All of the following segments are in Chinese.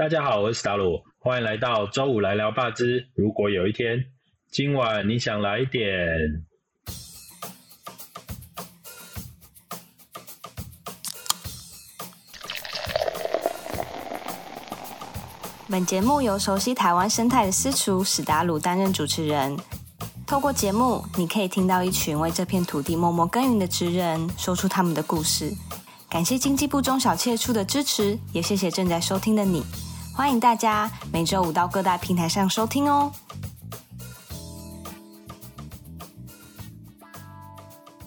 大家好，我是史达鲁，欢迎来到周五来聊霸之。如果有一天，今晚你想来一点。本节目由熟悉台湾生态的私厨史达鲁担任主持人。透过节目，你可以听到一群为这片土地默默耕耘的职人，说出他们的故事。感谢经济部中小企业处的支持，也谢谢正在收听的你。欢迎大家每周五到各大平台上收听哦。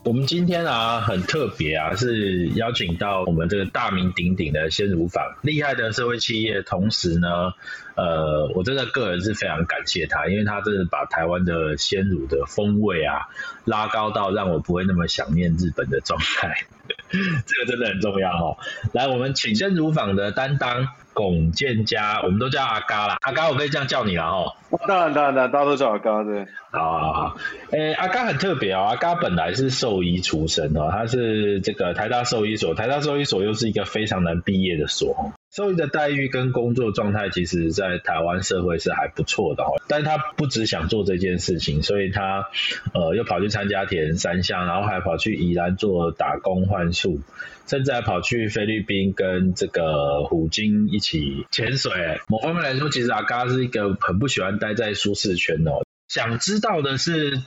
我们今天啊很特别啊，是邀请到我们这个大名鼎鼎的鲜乳坊厉害的社会企业，同时呢，呃，我真的个人是非常感谢他，因为他真的把台湾的鲜乳的风味啊拉高到让我不会那么想念日本的状态，这个真的很重要哦。来，我们请身如坊的担当。龚建家，我们都叫阿嘎啦。阿嘎，我可以这样叫你了哦。当然，当然，大家都叫阿嘎对。好好好，诶，阿嘎很特别哦。阿嘎本来是兽医出身哦，他是这个台大兽医所，台大兽医所又是一个非常难毕业的所。兽医的待遇跟工作状态，其实在台湾社会是还不错的哦。但他不只想做这件事情，所以他呃又跑去参加铁人三项，然后还跑去宜兰做打工换宿。甚至还跑去菲律宾跟这个虎鲸一起潜水。某方面来说，其实阿嘎是一个很不喜欢待在舒适圈哦。想知道的是，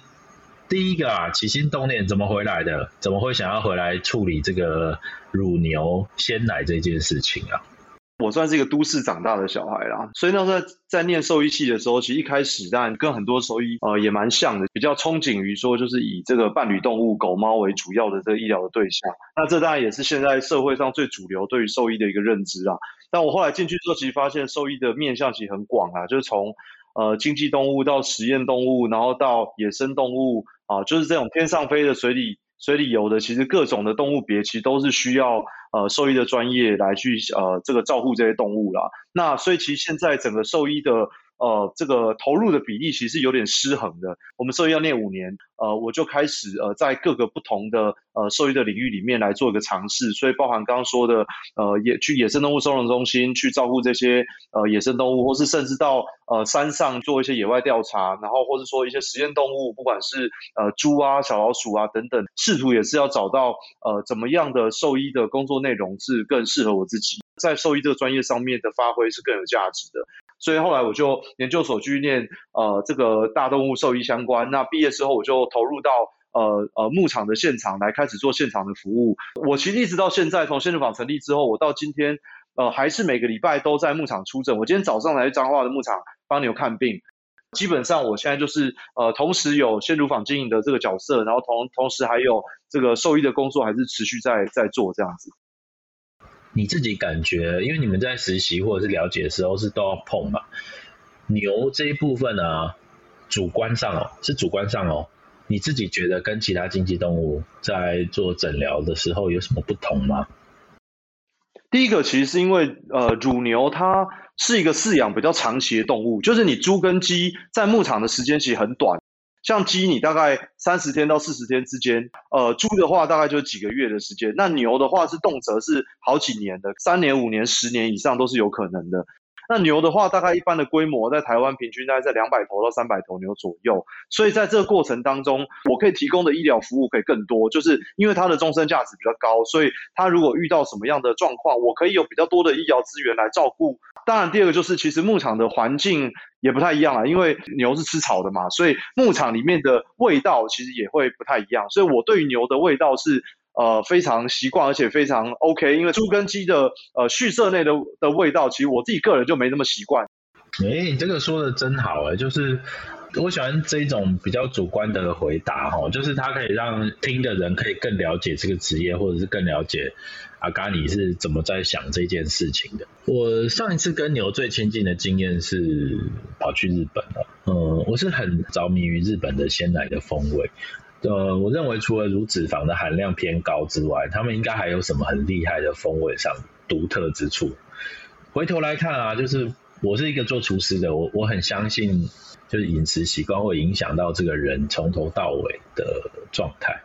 第一个啊，起心动念怎么回来的？怎么会想要回来处理这个乳牛鲜奶这件事情啊？我算是一个都市长大的小孩啦，所以那时候在念兽医系的时候，其实一开始当然跟很多兽医呃也蛮像的，比较憧憬于说就是以这个伴侣动物狗猫为主要的这个医疗的对象。那这当然也是现在社会上最主流对于兽医的一个认知啊。但我后来进去之后，其实发现兽医的面向其实很广啊，就是从呃经济动物到实验动物，然后到野生动物啊，就是这种天上飞的、水里水里游的，其实各种的动物别其实都是需要。呃，兽医的专业来去呃，这个照顾这些动物啦。那所以其实现在整个兽医的。呃，这个投入的比例其实有点失衡的。我们兽医要念五年，呃，我就开始呃，在各个不同的呃兽医的领域里面来做一个尝试。所以包含刚刚说的，呃，野去野生动物收容中心去照顾这些呃野生动物，或是甚至到呃山上做一些野外调查，然后或者说一些实验动物，不管是呃猪啊、小老鼠啊等等，试图也是要找到呃怎么样的兽医的工作内容是更适合我自己，在兽医这个专业上面的发挥是更有价值的。所以后来我就研究所去念呃这个大动物兽医相关。那毕业之后我就投入到呃呃牧场的现场来开始做现场的服务。我其实一直到现在，从鲜乳坊成立之后，我到今天呃还是每个礼拜都在牧场出诊。我今天早上来彰化的牧场帮牛看病。基本上我现在就是呃同时有鲜乳坊经营的这个角色，然后同同时还有这个兽医的工作还是持续在在做这样子。你自己感觉，因为你们在实习或者是了解的时候是都要碰嘛，牛这一部分呢，主观上哦，是主观上哦，你自己觉得跟其他经济动物在做诊疗的时候有什么不同吗？第一个其实是因为呃，乳牛它是一个饲养比较长期的动物，就是你猪跟鸡在牧场的时间其实很短。像鸡，你大概三十天到四十天之间，呃，猪的话大概就几个月的时间，那牛的话是动辄是好几年的，三年、五年、十年以上都是有可能的。那牛的话，大概一般的规模在台湾平均大概在两百头到三百头牛左右，所以在这个过程当中，我可以提供的医疗服务可以更多，就是因为它的终身价值比较高，所以它如果遇到什么样的状况，我可以有比较多的医疗资源来照顾。当然，第二个就是其实牧场的环境也不太一样啊，因为牛是吃草的嘛，所以牧场里面的味道其实也会不太一样。所以我对于牛的味道是。呃，非常习惯，而且非常 OK，因为猪跟鸡的呃畜舍内的的味道，其实我自己个人就没那么习惯。哎，你这个说的真好哎，就是我喜欢这种比较主观的回答哈，就是它可以让听的人可以更了解这个职业，或者是更了解阿嘎你是怎么在想这件事情的。我上一次跟牛最亲近的经验是跑去日本了，嗯，我是很着迷于日本的鲜奶的风味。呃，我认为除了乳脂肪的含量偏高之外，他们应该还有什么很厉害的风味上独特之处。回头来看啊，就是我是一个做厨师的，我我很相信，就是饮食习惯会影响到这个人从头到尾的状态。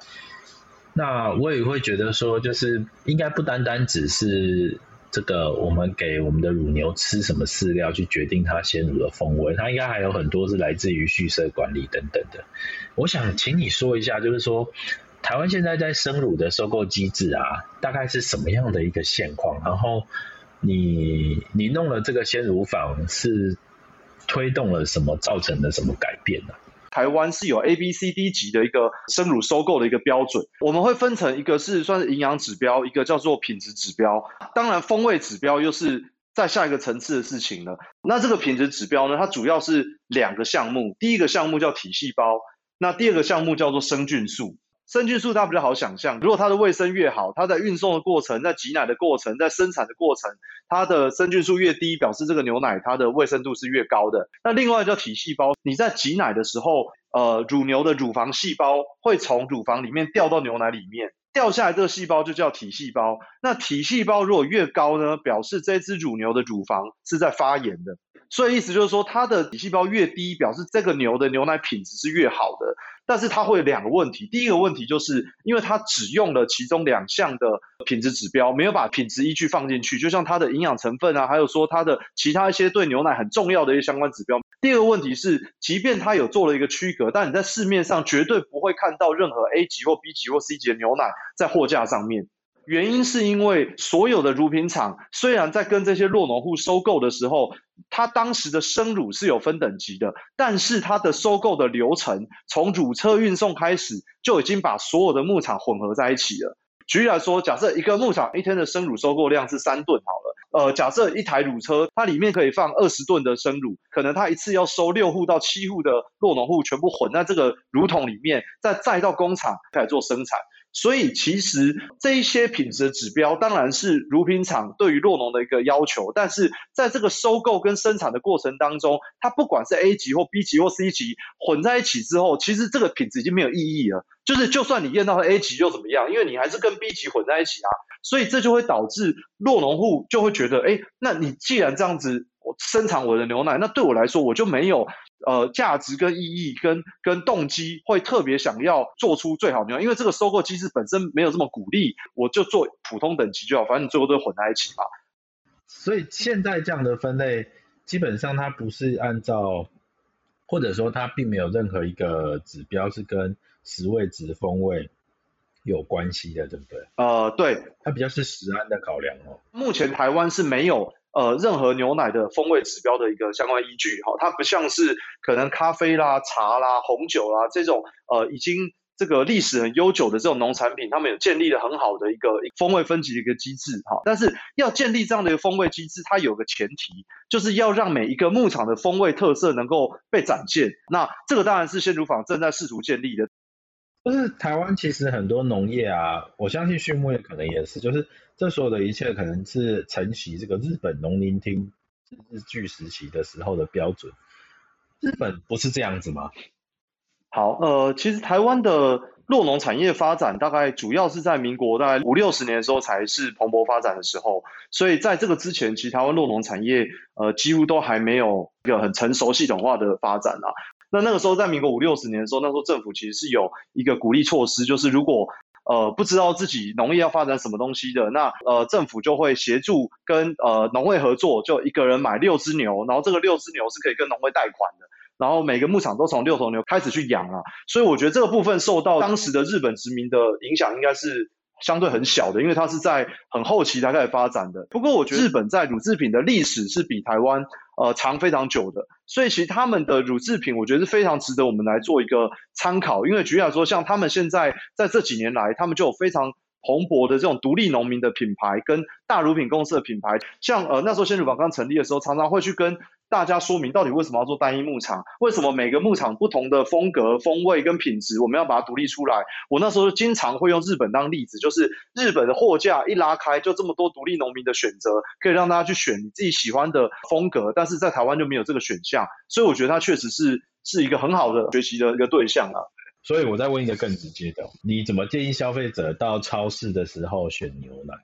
那我也会觉得说，就是应该不单单只是这个我们给我们的乳牛吃什么饲料去决定它鲜乳的风味，它应该还有很多是来自于畜舍管理等等的。我想请你说一下，就是说台湾现在在生乳的收购机制啊，大概是什么样的一个现况？然后你你弄了这个鲜乳坊是推动了什么，造成了什么改变呢？台湾是有 A、B、C、D 级的一个生乳收购的一个标准，我们会分成一个是算是营养指标，一个叫做品质指标。当然，风味指标又是在下一个层次的事情了。那这个品质指标呢，它主要是两个项目，第一个项目叫体细胞，那第二个项目叫做生菌素。生菌素它比较好想象，如果它的卫生越好，它在运送的过程、在挤奶的过程、在生产的过程，它的生菌素越低，表示这个牛奶它的卫生度是越高的。那另外叫体细胞，你在挤奶的时候，呃，乳牛的乳房细胞会从乳房里面掉到牛奶里面，掉下来这个细胞就叫体细胞。那体细胞如果越高呢，表示这只乳牛的乳房是在发炎的。所以意思就是说，它的体细胞越低，表示这个牛的牛奶品质是越好的。但是它会有两个问题，第一个问题就是因为它只用了其中两项的品质指标，没有把品质依据放进去，就像它的营养成分啊，还有说它的其他一些对牛奶很重要的一些相关指标。第二个问题是，即便它有做了一个区隔，但你在市面上绝对不会看到任何 A 级或 B 级或 C 级的牛奶在货架上面。原因是因为所有的乳品厂虽然在跟这些弱农户收购的时候，它当时的生乳是有分等级的，但是它的收购的流程从乳车运送开始就已经把所有的牧场混合在一起了。举例来说，假设一个牧场一天的生乳收购量是三吨好了，呃，假设一台乳车它里面可以放二十吨的生乳，可能它一次要收六户到七户的弱农户全部混在这个乳桶里面，再再到工厂开始做生产。所以其实这一些品质的指标当然是乳品厂对于弱农的一个要求，但是在这个收购跟生产的过程当中，它不管是 A 级或 B 级或 C 级混在一起之后，其实这个品质已经没有意义了。就是就算你验到了 A 级又怎么样？因为你还是跟 B 级混在一起啊，所以这就会导致弱农户就会觉得，哎，那你既然这样子生产我的牛奶，那对我来说我就没有。呃，价值跟意义跟跟动机会特别想要做出最好牛奶，因为这个收购机制本身没有这么鼓励，我就做普通等级就好，反正最后都混在一起嘛。所以现在这样的分类，基本上它不是按照，或者说它并没有任何一个指标是跟食味值风味有关系的，对不对？呃，对，它比较是食安的考量哦。目前台湾是没有。呃，任何牛奶的风味指标的一个相关依据，哈，它不像是可能咖啡啦、茶啦、红酒啦这种，呃，已经这个历史很悠久的这种农产品，他们有建立了很好的一个风味分级的一个机制，哈。但是要建立这样的一个风味机制，它有个前提，就是要让每一个牧场的风味特色能够被展现。那这个当然是鲜乳坊正在试图建立的。就是台湾其实很多农业啊，我相信畜牧业可能也是，就是这所有的一切可能是承袭这个日本农林厅日据时期的时候的标准。日本不是这样子吗？好，呃，其实台湾的落农产业发展大概主要是在民国大概五六十年的时候才是蓬勃发展的时候，所以在这个之前，其实台湾落农产业呃几乎都还没有一个很成熟系统化的发展啊。那那个时候，在民国五六十年的时候，那时候政府其实是有一个鼓励措施，就是如果呃不知道自己农业要发展什么东西的，那呃政府就会协助跟呃农会合作，就一个人买六只牛，然后这个六只牛是可以跟农会贷款的，然后每个牧场都从六头牛开始去养啊，所以我觉得这个部分受到当时的日本殖民的影响，应该是。相对很小的，因为它是在很后期才开始发展的。不过，我觉得日本在乳制品的历史是比台湾呃长非常久的，所以其实他们的乳制品，我觉得是非常值得我们来做一个参考。因为举例来说，像他们现在在这几年来，他们就有非常蓬勃的这种独立农民的品牌跟大乳品公司的品牌，像呃那时候鲜乳坊刚成立的时候，常常会去跟。大家说明到底为什么要做单一牧场？为什么每个牧场不同的风格、风味跟品质，我们要把它独立出来？我那时候经常会用日本当例子，就是日本的货架一拉开，就这么多独立农民的选择，可以让大家去选你自己喜欢的风格。但是在台湾就没有这个选项，所以我觉得它确实是是一个很好的学习的一个对象啊。所以我再问一个更直接的，你怎么建议消费者到超市的时候选牛奶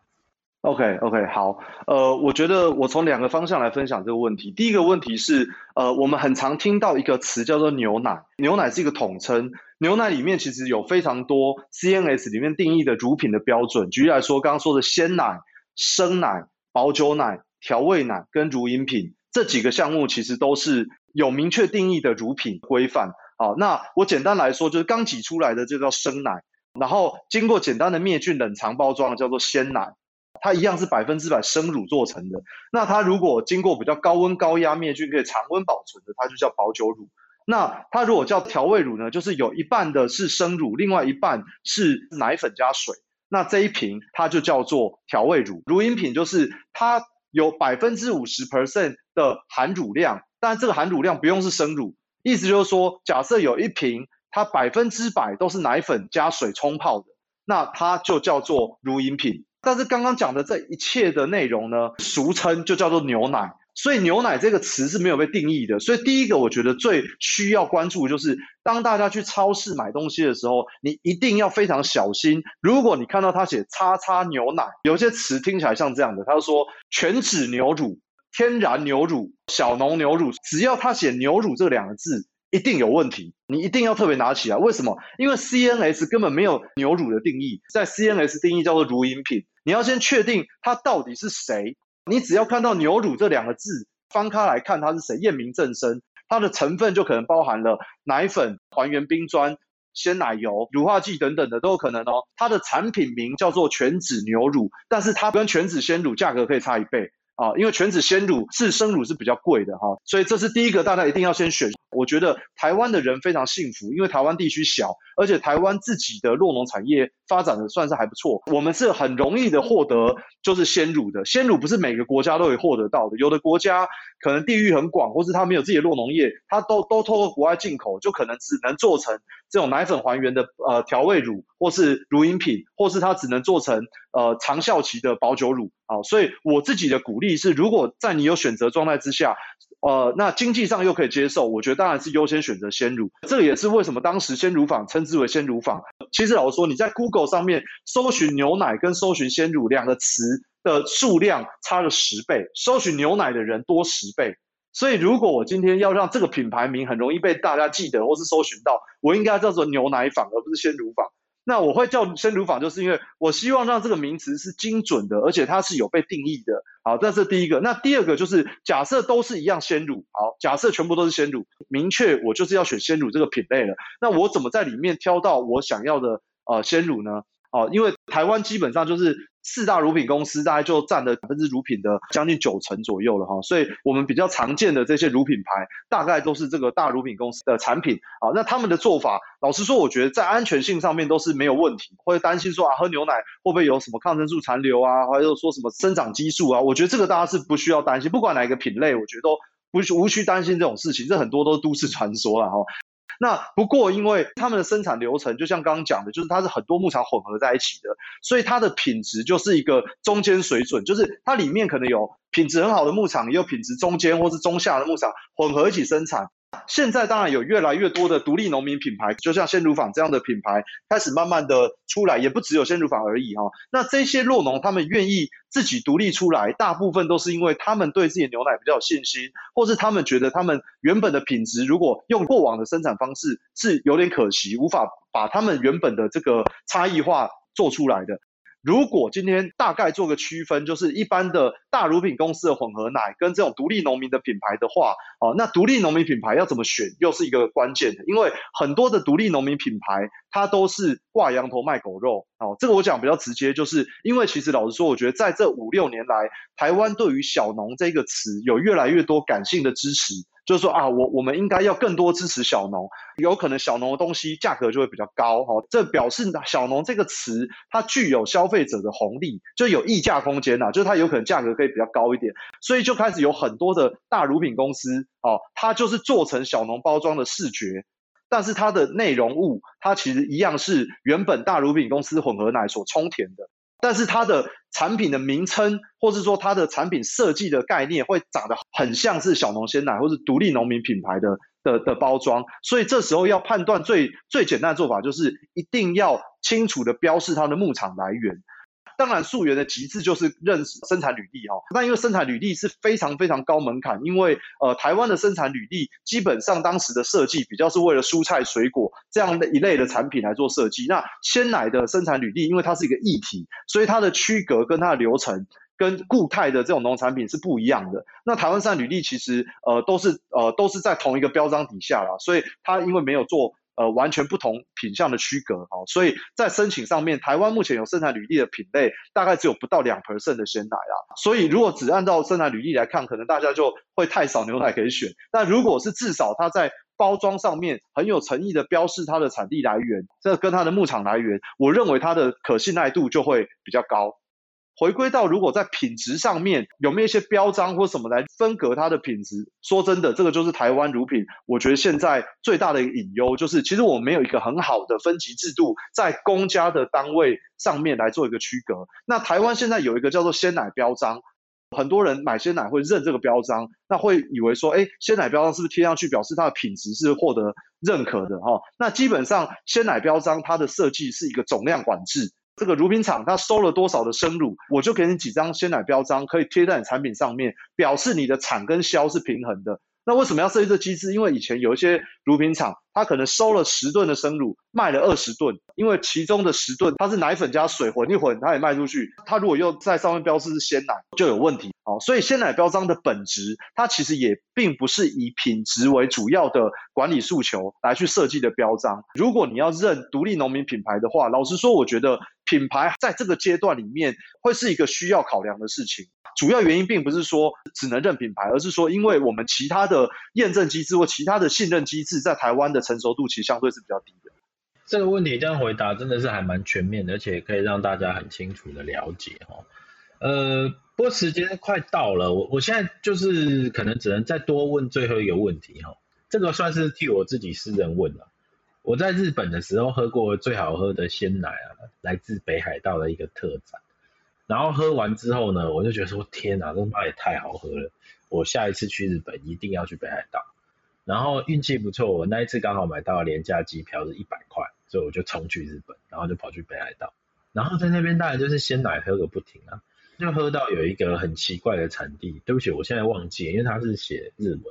？OK OK 好，呃，我觉得我从两个方向来分享这个问题。第一个问题是，呃，我们很常听到一个词叫做牛奶，牛奶是一个统称，牛奶里面其实有非常多 CNS 里面定义的乳品的标准。举例来说，刚刚说的鲜奶、生奶、保酒奶、调味奶跟乳饮品这几个项目，其实都是有明确定义的乳品规范。好，那我简单来说，就是刚挤出来的就叫生奶，然后经过简单的灭菌冷藏包装叫做鲜奶，它一样是百分之百生乳做成的。那它如果经过比较高温高压灭菌，可以常温保存的，它就叫保酒乳。那它如果叫调味乳呢，就是有一半的是生乳，另外一半是奶粉加水。那这一瓶它就叫做调味乳。乳饮品就是它有百分之五十 percent 的含乳量，但这个含乳量不用是生乳，意思就是说，假设有一瓶它百分之百都是奶粉加水冲泡的，那它就叫做乳饮品。但是刚刚讲的这一切的内容呢，俗称就叫做牛奶。所以牛奶这个词是没有被定义的。所以第一个，我觉得最需要关注的就是，当大家去超市买东西的时候，你一定要非常小心。如果你看到他写“叉叉牛奶”，有些词听起来像这样的，他说全脂牛乳、天然牛乳、小农牛乳，只要他写牛乳这两个字，一定有问题。你一定要特别拿起来。为什么？因为 CNS 根本没有牛乳的定义，在 CNS 定义叫做乳饮品。你要先确定它到底是谁。你只要看到牛乳这两个字，翻开来看它是谁，验明正身，它的成分就可能包含了奶粉、还原冰砖、鲜奶油、乳化剂等等的都有可能哦。它的产品名叫做全脂牛乳，但是它跟全脂鲜乳价格可以差一倍。啊，因为全脂鲜乳是生乳是比较贵的哈，所以这是第一个，大家一定要先选。我觉得台湾的人非常幸福，因为台湾地区小，而且台湾自己的酪农产业发展的算是还不错。我们是很容易的获得就是鲜乳的，鲜乳不是每个国家都可以获得到的，有的国家可能地域很广，或是他没有自己的酪农业，他都都透过国外进口，就可能只能做成这种奶粉还原的呃调味乳，或是乳饮品，或是它只能做成呃长效期的保酒乳。好，所以我自己的鼓励是，如果在你有选择状态之下，呃，那经济上又可以接受，我觉得当然是优先选择鲜乳。这也是为什么当时鲜乳坊称之为鲜乳坊。其实老实说，你在 Google 上面搜寻牛奶跟搜寻鲜乳两个词的数量差了十倍，搜寻牛奶的人多十倍。所以如果我今天要让这个品牌名很容易被大家记得或是搜寻到，我应该叫做牛奶坊，而不是鲜乳坊。那我会叫鲜乳坊，就是因为我希望让这个名词是精准的，而且它是有被定义的。好，这是第一个。那第二个就是假设都是一样鲜乳，好，假设全部都是鲜乳，明确我就是要选鲜乳这个品类了。那我怎么在里面挑到我想要的呃鲜乳呢？哦，因为台湾基本上就是。四大乳品公司大概就占了百分之乳品的将近九成左右了哈，所以我们比较常见的这些乳品牌，大概都是这个大乳品公司的产品啊。那他们的做法，老实说，我觉得在安全性上面都是没有问题。会担心说啊，喝牛奶会不会有什么抗生素残留啊，或者说什么生长激素啊？我觉得这个大家是不需要担心，不管哪一个品类，我觉得都不无需担心这种事情。这很多都是都市传说了哈。那不过，因为他们的生产流程就像刚刚讲的，就是它是很多牧场混合在一起的，所以它的品质就是一个中间水准，就是它里面可能有品质很好的牧场，也有品质中间或是中下的牧场混合一起生产。现在当然有越来越多的独立农民品牌，就像鲜乳坊这样的品牌开始慢慢的出来，也不只有鲜乳坊而已哈。那这些酪农他们愿意自己独立出来，大部分都是因为他们对自己的牛奶比较有信心，或是他们觉得他们原本的品质如果用过往的生产方式是有点可惜，无法把他们原本的这个差异化做出来的。如果今天大概做个区分，就是一般的大乳品公司的混合奶跟这种独立农民的品牌的话，哦，那独立农民品牌要怎么选，又是一个关键的，因为很多的独立农民品牌，它都是挂羊头卖狗肉，哦，这个我讲比较直接，就是因为其实老实说，我觉得在这五六年来，台湾对于小农这个词有越来越多感性的支持。就是说啊，我我们应该要更多支持小农，有可能小农的东西价格就会比较高哈，这表示小农这个词它具有消费者的红利，就有溢价空间呐，就是它有可能价格可以比较高一点，所以就开始有很多的大乳品公司哦，它就是做成小农包装的视觉，但是它的内容物它其实一样是原本大乳品公司混合奶所充填的。但是它的产品的名称，或是说它的产品设计的概念，会长得很像是小农鲜奶或是独立农民品牌的的的包装，所以这时候要判断最最简单的做法，就是一定要清楚的标示它的牧场来源。当然，溯源的极致就是认识生产履历哈。那因为生产履历是非常非常高门槛，因为呃，台湾的生产履历基本上当时的设计比较是为了蔬菜水果这样的一类的产品来做设计。那鲜奶的生产履历，因为它是一个液体，所以它的区隔跟它的流程跟固态的这种农产品是不一样的。那台湾山履历其实呃都是呃都是在同一个标章底下啦，所以它因为没有做。呃，完全不同品相的区隔哦，所以在申请上面，台湾目前有生产履历的品类大概只有不到两 percent 的鲜奶啦。所以如果只按照生产履历来看，可能大家就会太少牛奶可以选。但如果是至少它在包装上面很有诚意的标示它的产地来源，这跟它的牧场来源，我认为它的可信赖度就会比较高。回归到如果在品质上面有没有一些标章或什么来分隔它的品质？说真的，这个就是台湾乳品，我觉得现在最大的一个隐忧就是，其实我们没有一个很好的分级制度，在公家的单位上面来做一个区隔。那台湾现在有一个叫做鲜奶标章，很多人买鲜奶会认这个标章，那会以为说，哎，鲜奶标章是不是贴上去表示它的品质是获得认可的？哈，那基本上鲜奶标章它的设计是一个总量管制。这个乳品厂它收了多少的生乳，我就给你几张鲜奶标章，可以贴在你产品上面，表示你的产跟销是平衡的。那为什么要设计这机制？因为以前有一些乳品厂，它可能收了十吨的生乳，卖了二十吨，因为其中的十吨它是奶粉加水混一混，它也卖出去。它如果又在上面标示是鲜奶，就有问题。好，所以鲜奶标章的本质，它其实也并不是以品质为主要的管理诉求来去设计的标章。如果你要认独立农民品牌的话，老实说，我觉得品牌在这个阶段里面会是一个需要考量的事情。主要原因并不是说只能认品牌，而是说因为我们其他的验证机制或其他的信任机制在台湾的成熟度其实相对是比较低的。这个问题这样回答真的是还蛮全面的，而且可以让大家很清楚的了解哈。呃，不过时间快到了，我我现在就是可能只能再多问最后一个问题哈。这个算是替我自己私人问了。我在日本的时候喝过最好喝的鲜奶啊，来自北海道的一个特产。然后喝完之后呢，我就觉得说天哪，这妈也太好喝了！我下一次去日本一定要去北海道。然后运气不错，我那一次刚好买到廉价机票是一百块，所以我就冲去日本，然后就跑去北海道。然后在那边当然就是鲜奶喝个不停啊，就喝到有一个很奇怪的产地，对不起，我现在忘记，因为它是写日文。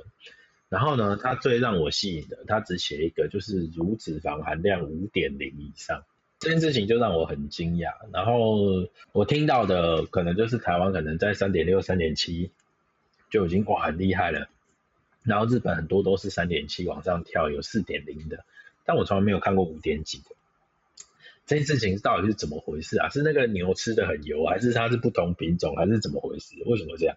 然后呢，它最让我吸引的，它只写一个就是乳脂肪含量五点零以上。这件事情就让我很惊讶，然后我听到的可能就是台湾可能在三点六、三点七就已经哇很厉害了，然后日本很多都是三点七往上跳，有四点零的，但我从来没有看过五点几的。这件事情到底是怎么回事啊？是那个牛吃的很油，还是它是不同品种，还是怎么回事？为什么这样？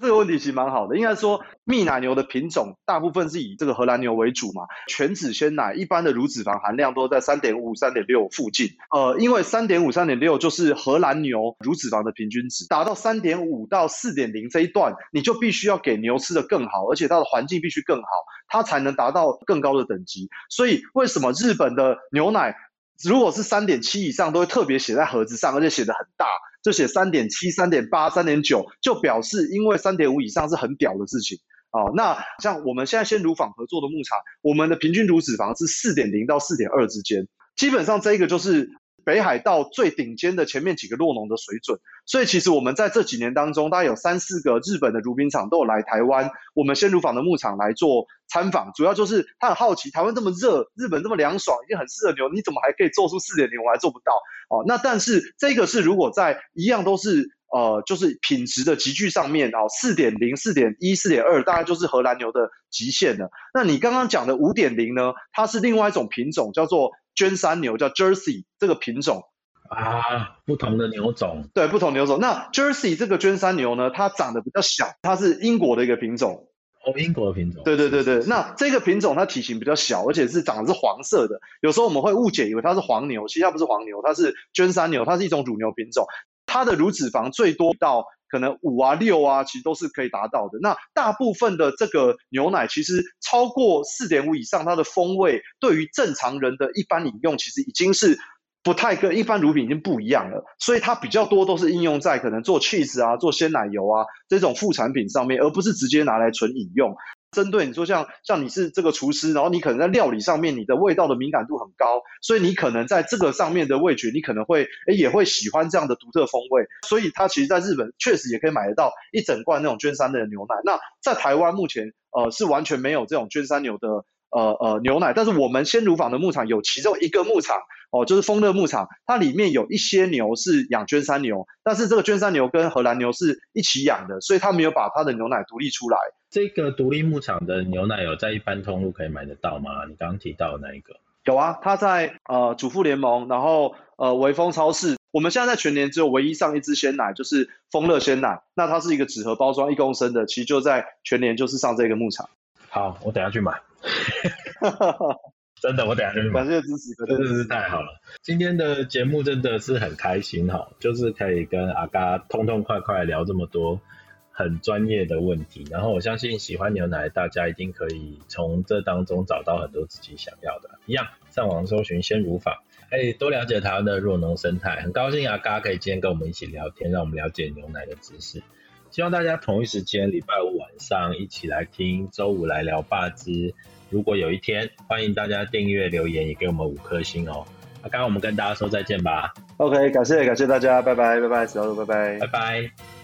这个问题其实蛮好的，应该说蜜奶牛的品种大部分是以这个荷兰牛为主嘛。全脂鲜奶一般的乳脂肪含量都在三点五、三点六附近。呃，因为三点五、三点六就是荷兰牛乳脂肪的平均值，达到三点五到四点零这一段，你就必须要给牛吃的更好，而且它的环境必须更好，它才能达到更高的等级。所以为什么日本的牛奶如果是三点七以上，都会特别写在盒子上，而且写的很大。就写三点七、三点八、三点九，就表示因为三点五以上是很屌的事情哦。那像我们现在先乳坊合作的牧场，我们的平均乳脂肪是四点零到四点二之间，基本上这一个就是。北海道最顶尖的前面几个落农的水准，所以其实我们在这几年当中，大概有三四个日本的乳品厂都有来台湾，我们鲜乳坊的牧场来做参访，主要就是他很好奇，台湾这么热，日本这么凉爽，已经很适合牛，你怎么还可以做出四点零，我还做不到哦。那但是这个是如果在一样都是呃就是品质的集聚上面哦，四点零、四点一、四点二，大概就是荷兰牛的极限了。那你刚刚讲的五点零呢？它是另外一种品种，叫做。娟山牛叫 Jersey 这个品种啊，不同的牛种，对，不同牛种。那 Jersey 这个娟山牛呢，它长得比较小，它是英国的一个品种。哦，英国的品种。对对对对，那这个品种它体型比较小，而且是长的是黄色的。有时候我们会误解以为它是黄牛，其实它不是黄牛，它是娟山牛，它是一种乳牛品种。它的乳脂肪最多到可能五啊六啊，其实都是可以达到的。那大部分的这个牛奶其实超过四点五以上，它的风味对于正常人的一般饮用，其实已经是不太跟一般乳品已经不一样了。所以它比较多都是应用在可能做 cheese 啊、做鲜奶油啊这种副产品上面，而不是直接拿来纯饮用。针对你说像像你是这个厨师，然后你可能在料理上面你的味道的敏感度很高，所以你可能在这个上面的味觉，你可能会诶也会喜欢这样的独特风味。所以它其实在日本确实也可以买得到一整罐那种娟山的牛奶。那在台湾目前呃是完全没有这种娟山牛的呃呃牛奶，但是我们鲜乳坊的牧场有其中一个牧场哦，就是丰乐牧场，它里面有一些牛是养圈山牛，但是这个圈山牛跟荷兰牛是一起养的，所以它没有把它的牛奶独立出来。这个独立牧场的牛奶有在一般通路可以买得到吗？你刚刚提到的那一个？有啊，它在呃主妇联盟，然后呃微风超市。我们现在在全年只有唯一上一支鲜奶，就是丰乐鲜奶。那它是一个纸盒包装一公升的，其实就在全年就是上这个牧场。好，我等下去买。真的，我等下就去买。感谢支持，真的是太好了。今天的节目真的是很开心哈，就是可以跟阿嘎痛痛快快聊这么多很专业的问题。然后我相信喜欢牛奶，大家一定可以从这当中找到很多自己想要的。一样，上网搜寻鲜乳坊。哎，多了解台湾的弱农生态，很高兴阿嘎可以今天跟我们一起聊天，让我们了解牛奶的知识。希望大家同一时间礼拜五晚上一起来听，周五来聊霸之。如果有一天，欢迎大家订阅留言，也给我们五颗星哦。那刚，我们跟大家说再见吧。OK，感谢感谢大家，拜拜拜拜，拜拜拜拜。